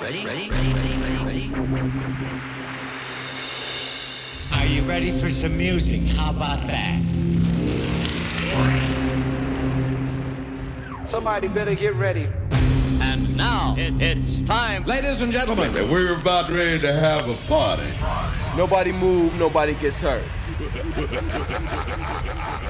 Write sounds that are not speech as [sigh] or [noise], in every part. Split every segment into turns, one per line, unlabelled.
Ready? Ready? Ready? Ready? Ready? Ready?
Are you ready for some music? How about that?
Somebody better get ready.
And now it, it's time.
Ladies and gentlemen,
we're about ready to have a party.
Nobody move, nobody gets hurt. [laughs]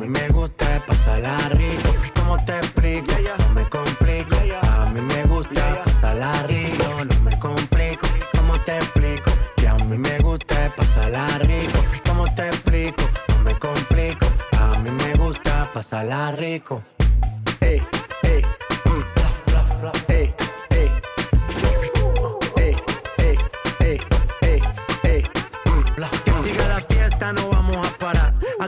A mí me gusta pasarla rico. ¿Cómo te explico? No me complico. A mí me gusta pasarla rico. No me complico, ¿cómo te explico? Que a mí me gusta pasarla rico. ¿Cómo te explico? No me complico. A mí me gusta pasarla rico.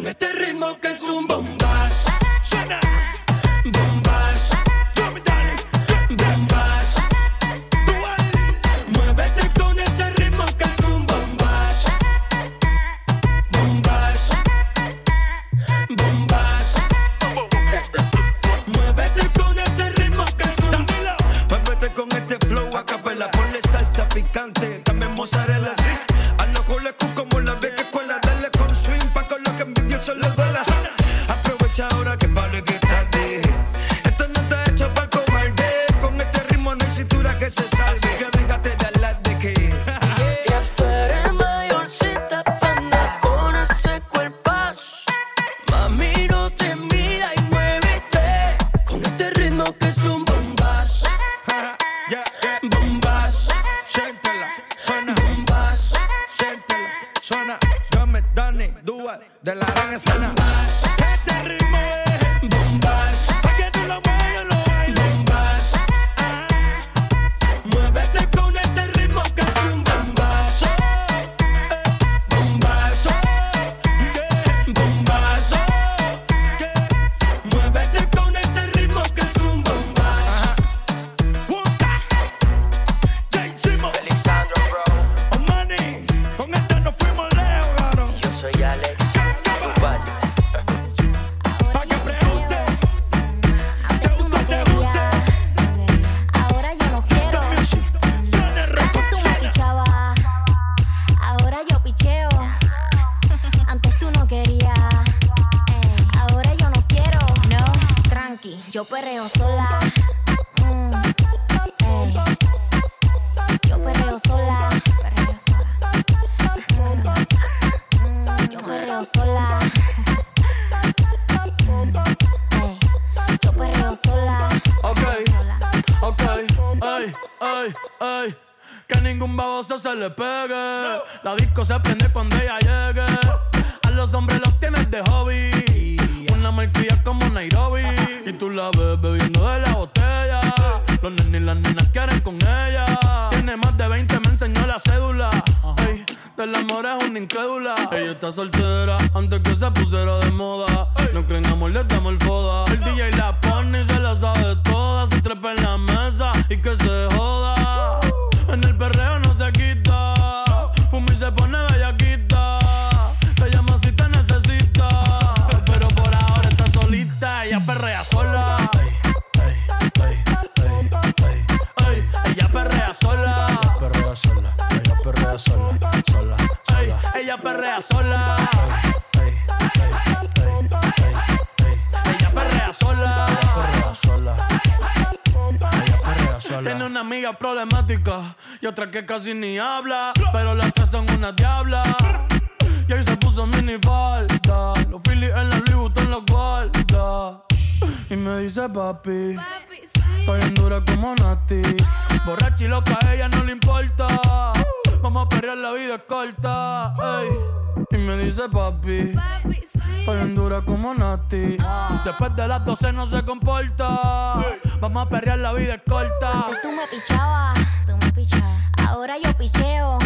Con este ritmo que es un bombazo.
Las nenas quieren con ella. Tiene más de 20, me enseñó la cédula. Ey, del amor es una incrédula. Ella está soltera antes que se pusiera de moda. No creen amor, le damos el foda. El DJ la pone y se la sabe toda. Se trepa en la mesa y que se joda. En el perreo no se quita. Fuma y se pone ella perrea sola, sola, Ey, ella perrea sola.
ey, ey.
Ella perrea sola.
Perrea sola, ella perrea sola.
Tiene una amiga problemática y otra que casi ni habla. Pero las tres son una diabla. Y ahí se puso mini falta. Los Phillies en la Louis Vuitton los guarda. Y me dice papi. Estoy bien dura como Nati. Borracha y loca, a ella no le importa. Vamos a perrear, la vida es corta. ey. Y me dice papi. Estoy bien dura como Nati. Después de las 12 no se comporta. Vamos a perrear, la vida es corta.
Antes tú me pichabas, tú me pichabas. Ahora yo picheo.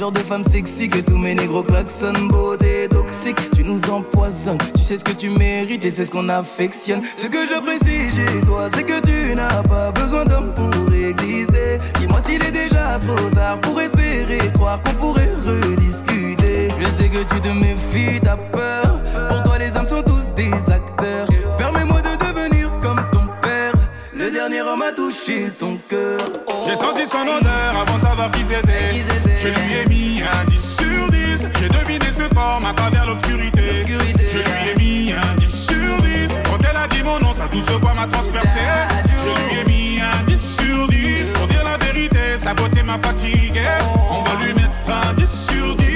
Genre de femme sexy que tous mes négros klaxonnent. Beauté toxique, tu nous empoisonnes. Tu sais ce que tu mérites et c'est ce qu'on affectionne. Ce que j'apprécie chez toi, c'est que tu n'as pas besoin d'homme pour exister. Dis-moi s'il est déjà trop tard pour espérer croire qu'on pourrait rediscuter. Je sais que tu te méfies, t'as peur. Pour toi, les hommes sont tous des acteurs. A touché ton cœur.
J'ai senti son odeur avant de savoir qui c'était. Je lui ai mis un 10 sur 10. J'ai deviné ses formes à travers l'obscurité. Je lui ai mis un 10 sur 10. Quand elle a dit mon nom, sa douce voix m'a transpercé. Je lui ai mis un 10 sur 10. Pour sa beauté m'a fatigué. On va lui mettre un 10 sur 10.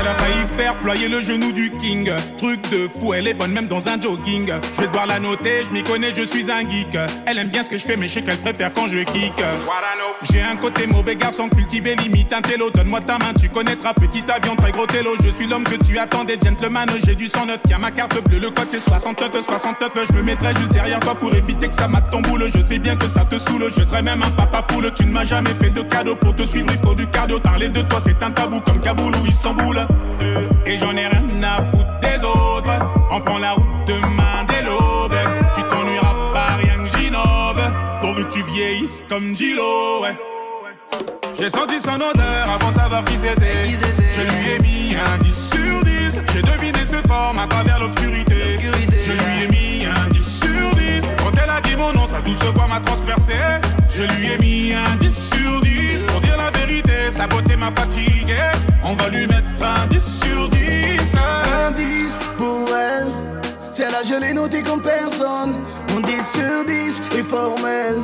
Elle a failli faire ployer le genou du king. Truc de fou, elle est bonne même dans un jogging. Je vais devoir la noter, je m'y connais, je suis un geek. Elle aime bien ce que je fais, mais je sais qu'elle préfère quand je kick. J'ai un côté mauvais garçon cultivé, limite un télo. Donne-moi ta main, tu connaîtras petit avion, très gros télo. Je suis l'homme que tu attendais, gentleman. J'ai du 109, tiens ma carte bleue, le code c'est 69, 69. Je me mettrai juste derrière toi pour éviter que ça mate ton boule. Je sais bien que ça te saoule, je serai même un papa poule. Tu ne m'as jamais fait de cadeau pour te suivre, il faut du cardio. Parler de toi, c'est un tabou comme Kaboul ou Istanbul. Euh, Et j'en ai rien à foutre des autres. On prend la route demain dès l'aube. Tu t'ennuieras pas, rien que j'innove. Pourvu que tu vieillisses comme Gilo, ouais. J'ai senti son odeur avant de savoir qui c'était. Je lui ai mis un 10 sur 10. J'ai deviné ses formes à travers l'obscurité. Je lui ai mis
mon nom, sa douce voix m'a transpercé. Je lui ai mis un 10 sur 10. Pour dire la vérité, sa beauté m'a fatigué. On va lui mettre un 10 sur 10.
Un 10 pour elle. Celle-là, je l'ai notée comme personne. Mon 10 sur 10 est formel.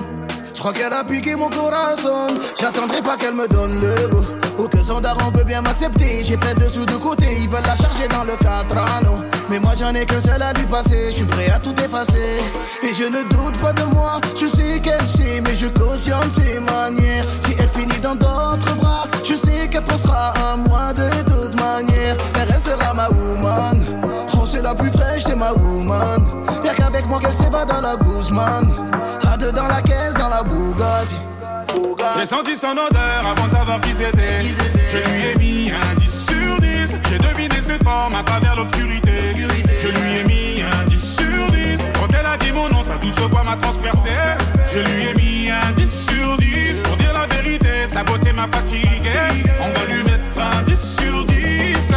Je crois qu'elle a piqué mon corazon. J'attendrai pas qu'elle me donne le go. Ou que son daron veut bien m'accepter. J'ai plein de sous de côté, ils veulent la charger dans le 4 anneaux. Mais moi j'en ai qu'un seul à lui passer. Je suis prêt à tout effacer. Et je ne doute pas de moi. Je sais qu'elle sait, mais je cautionne ses manières. Si elle finit dans d'autres bras, je sais qu'elle pensera à moi de toute manière. Elle restera ma woman. Oh, c'est la plus fraîche, c'est ma woman. Y'a qu'avec moi qu'elle s'évade dans la Guzman. À deux dans la caisse, dans la Bugatti.
J'ai senti son odeur avant de savoir qui c'était. Je lui ai mis un 10 sur 10. J'ai deviné ses formes à travers l'obscurité. Je lui ai mis un 10 sur 10. Quand elle a dit mon nom, sa douce voix m'a transpercé. Je lui ai mis un 10 sur 10. Pour dire la vérité, sa beauté m'a fatigué. On va lui mettre un 10 sur 10.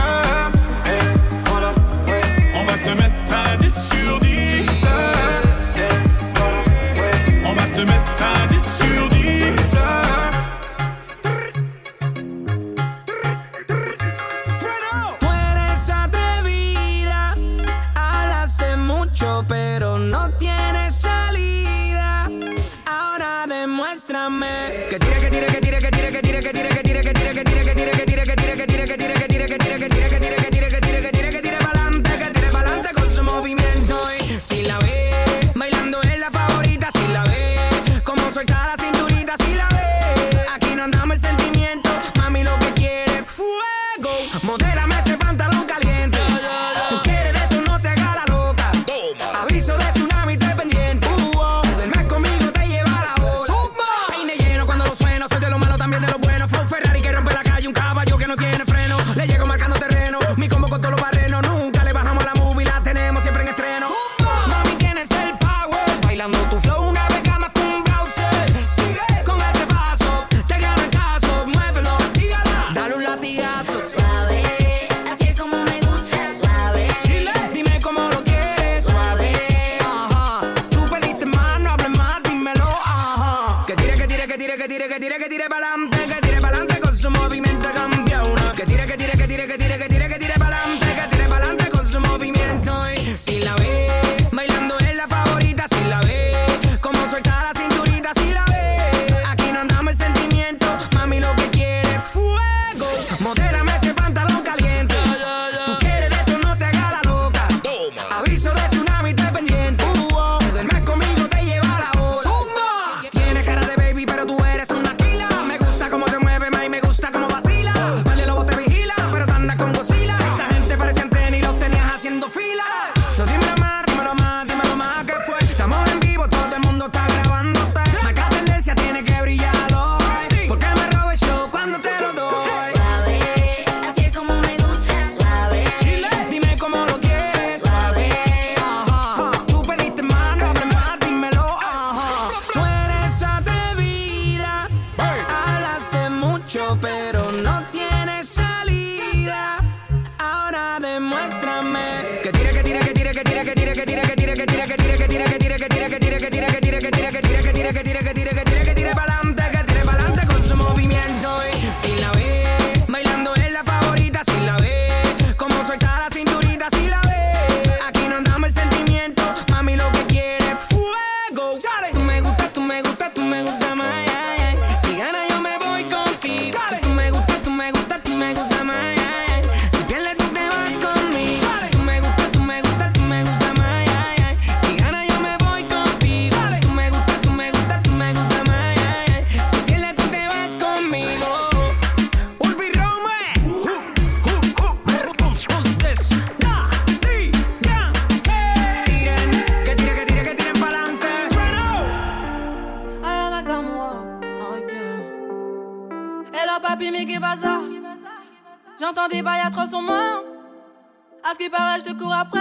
des bails atroces en. À ce qui paraît, je te
cours après.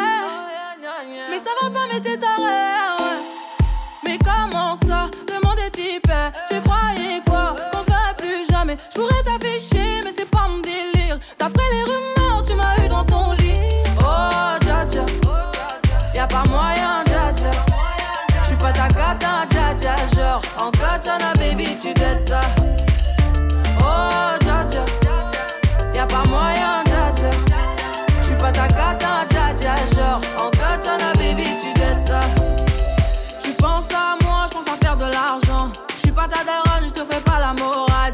Mais ça va pas, mais t'es taré. Mais comment ça Le monde est hyper. Tu croyais quoi? Qu'on se plus jamais. Je pourrais t'afficher, mais c'est pas mon délire. D'après les rumeurs, tu m'as eu dans ton lit. Oh, dja dja. Y'a pas moyen, dja dja. J'suis pas
ta gata, dja dja. Genre, en katana, baby, tu dettes ça.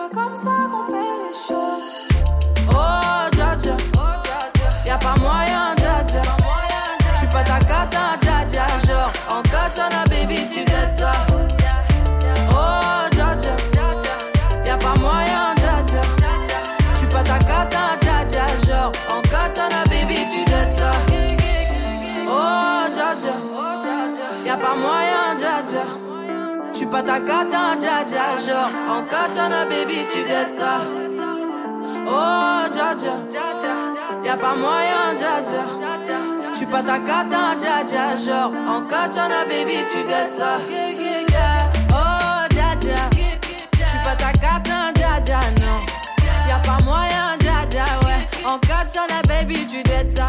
pas comme ça qu'on fait les choses. Oh, dja dja. Y'a pas moyen, dja dja. J'suis pas ta cata, dja dja. Genre, en katana, baby, tu dettes ça. Pas ta cata, dja dja. Genre, en katana, baby, tu dettes ça. Oh, dja dja. Y'a pas moyen, dja dja. Pas ta cata, dja dja. Genre, en katana, baby, tu dettes ça. Oh, dja dja. J'suis pas ta cata, dja dja, non. Y'a pas moyen, dja dja, ouais. En katana, baby, tu dettes ça.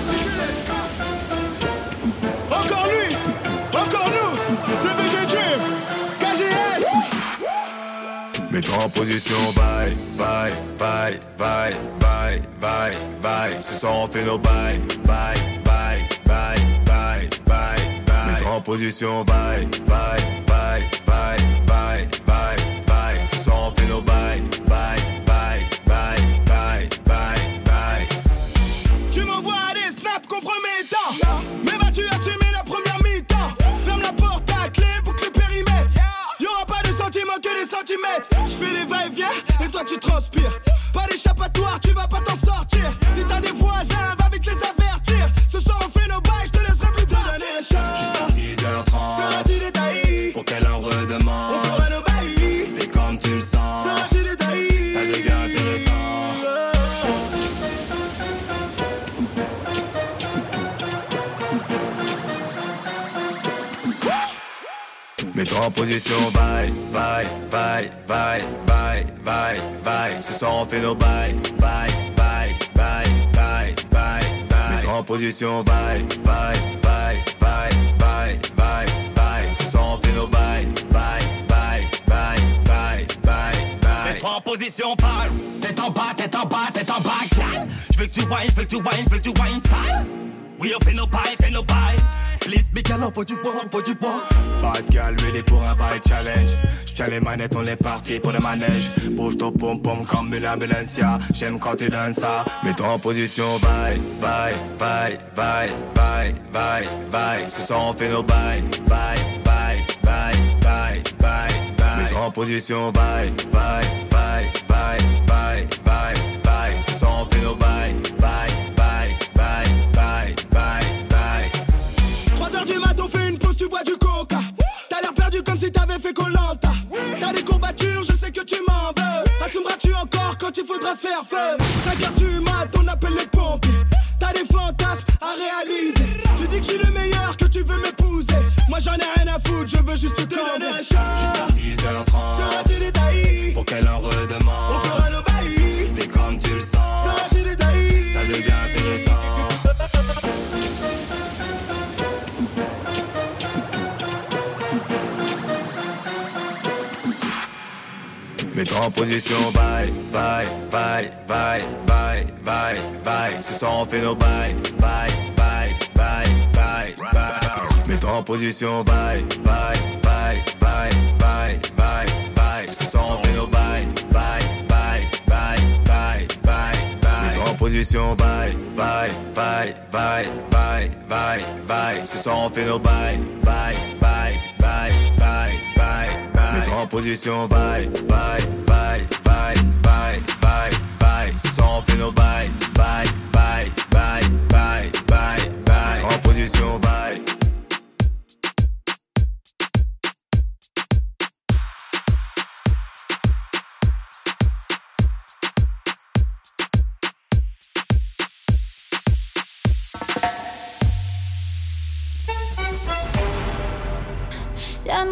en
position, bye, bye, bye, bye, bye, bye, bye. Ce soir on fait nos bye, bye, bye, bye, bye, bye, bye. Mets-toi en position, bye, bye, bye, bye, bye, bye, bye. Ce soir on fait nos bye, bye, bye, bye, bye, bye, bye.
Tu m'envoies des snaps compromettants Mais vas-tu assumer centimètres Je fais des va-et-vient et toi tu transpires Pas d'échappatoire, tu vas pas t'en sortir Si t'as des voisins, va vite les avertir Ce soir on fait nos bails, je te laisserai plus tard
Jusqu'à 6h30.
Seras-tu détaillé
Pour qu'elle en redemande. Mets-toi en position, bye, bye, bye, bye, bye, bye, bye. Ce soir on fait nos bye, bye, bye, bye, bye, bye, bye. Mets-toi en position, bye, bye, bye, bye, bye, bye, bye. Ce soir on fait nos bye, bye, bye, bye, bye, bye, bye.
Mets-toi en position, parle. Tête en bas, tête en bas, tête en bas, gal. J'veux que tu whines, j'veux que tu whines, j'veux que tu whines sale. On fait nos bails, fait nos bails. Please, big gal, on faut du bois, on faut du bois.
Bad gal, ready pour un vibe challenge. J'tiens les manettes, on est parti pour le manège. Bouge ton pom pom comme une ambulancia. J'aime quand tu donnes ça. Mets-toi en position, bye, bye, bye, bye, bye, bye, bye. Ce soir on fait nos bye, bye, bye, bye, bye, bye, bye. Mets-toi en position, bye, bye, bye, bye, bye, bye, bye. Ce soir on fait nos bye,
t'avais fait Colanta. T'as des courbatures, je sais que tu m'en veux. Assumeras-tu encore quand il faudra faire feu? 5 heures du mat, on appelle les pompiers. T'as des fantasmes à réaliser. Tu dis que je suis le meilleur, que tu veux m'épouser. Moi j'en ai rien à foutre, je veux juste te donner.
Jusqu'à 6h30. En position, bye, bye, bye, bye, bye, bye, bye. Ce soir on fait nos bye, bye, bye, bye, bye, bye. Mets-toi en position, bye, bye, bye, bye, bye, bye, bye. Ce soir on fait nos bye, bye, bye, bye, bye, bye, bye. Mets-toi en position, bye, bye, bye, bye, bye, bye, bye. Ce soir on fait nos bye, bye, en position, bye, bye, bye, bye, bye, bye, bye. Ce nos bye, bye, bye, bye, bye, bye, bye. En position, bye.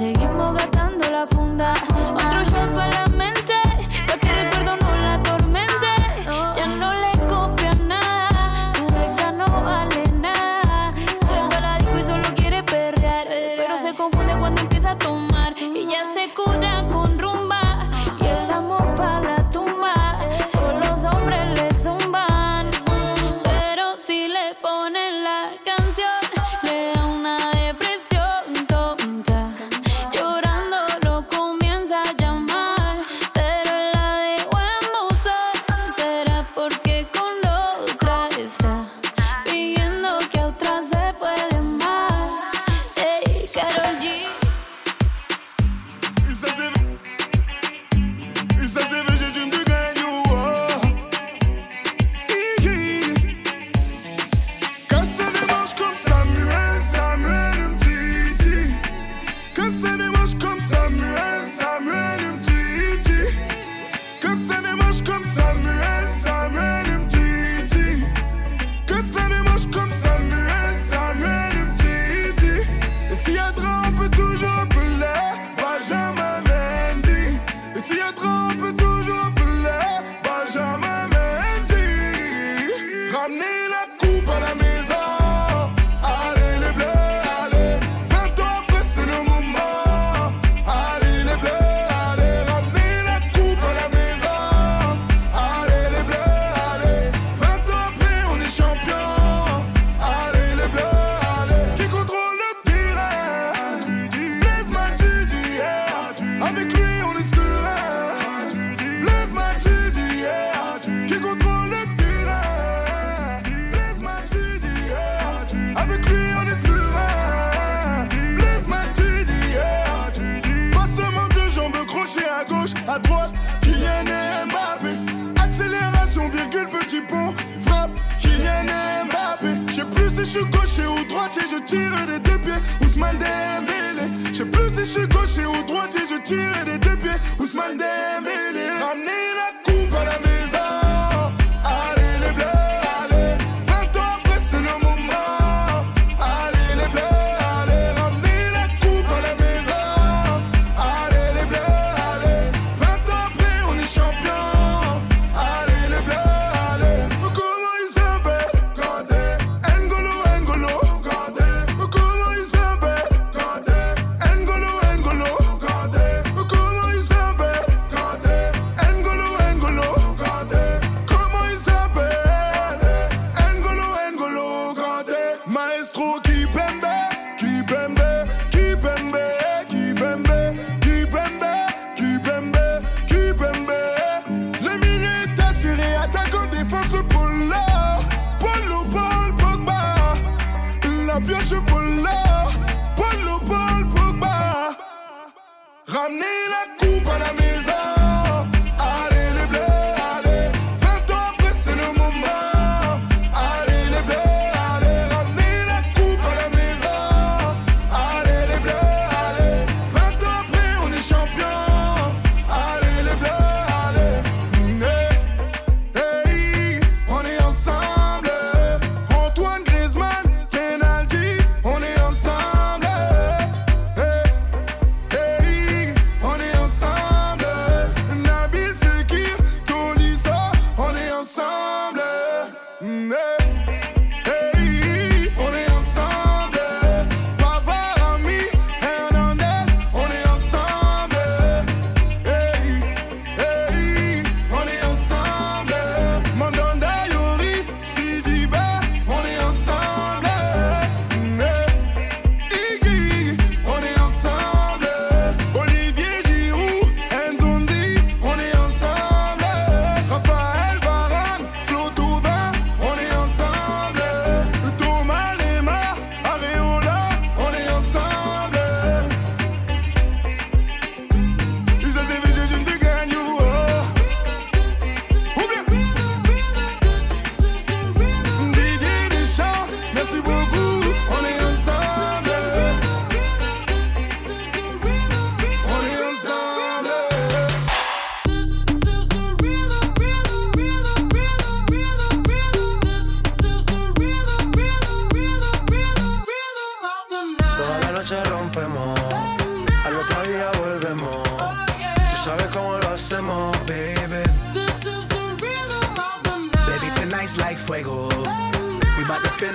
say you gaucher ou droitier, je tire des deux pieds. Ousmane Dembélé. Je sais plus si je suis gaucher ou droitier, je tire des deux pieds. Ousmane Dembélé.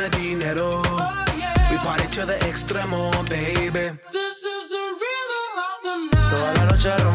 the dinero. Oh,
yeah. We party to the extremo, baby. This is the
rhythm
of the night. Toda la noche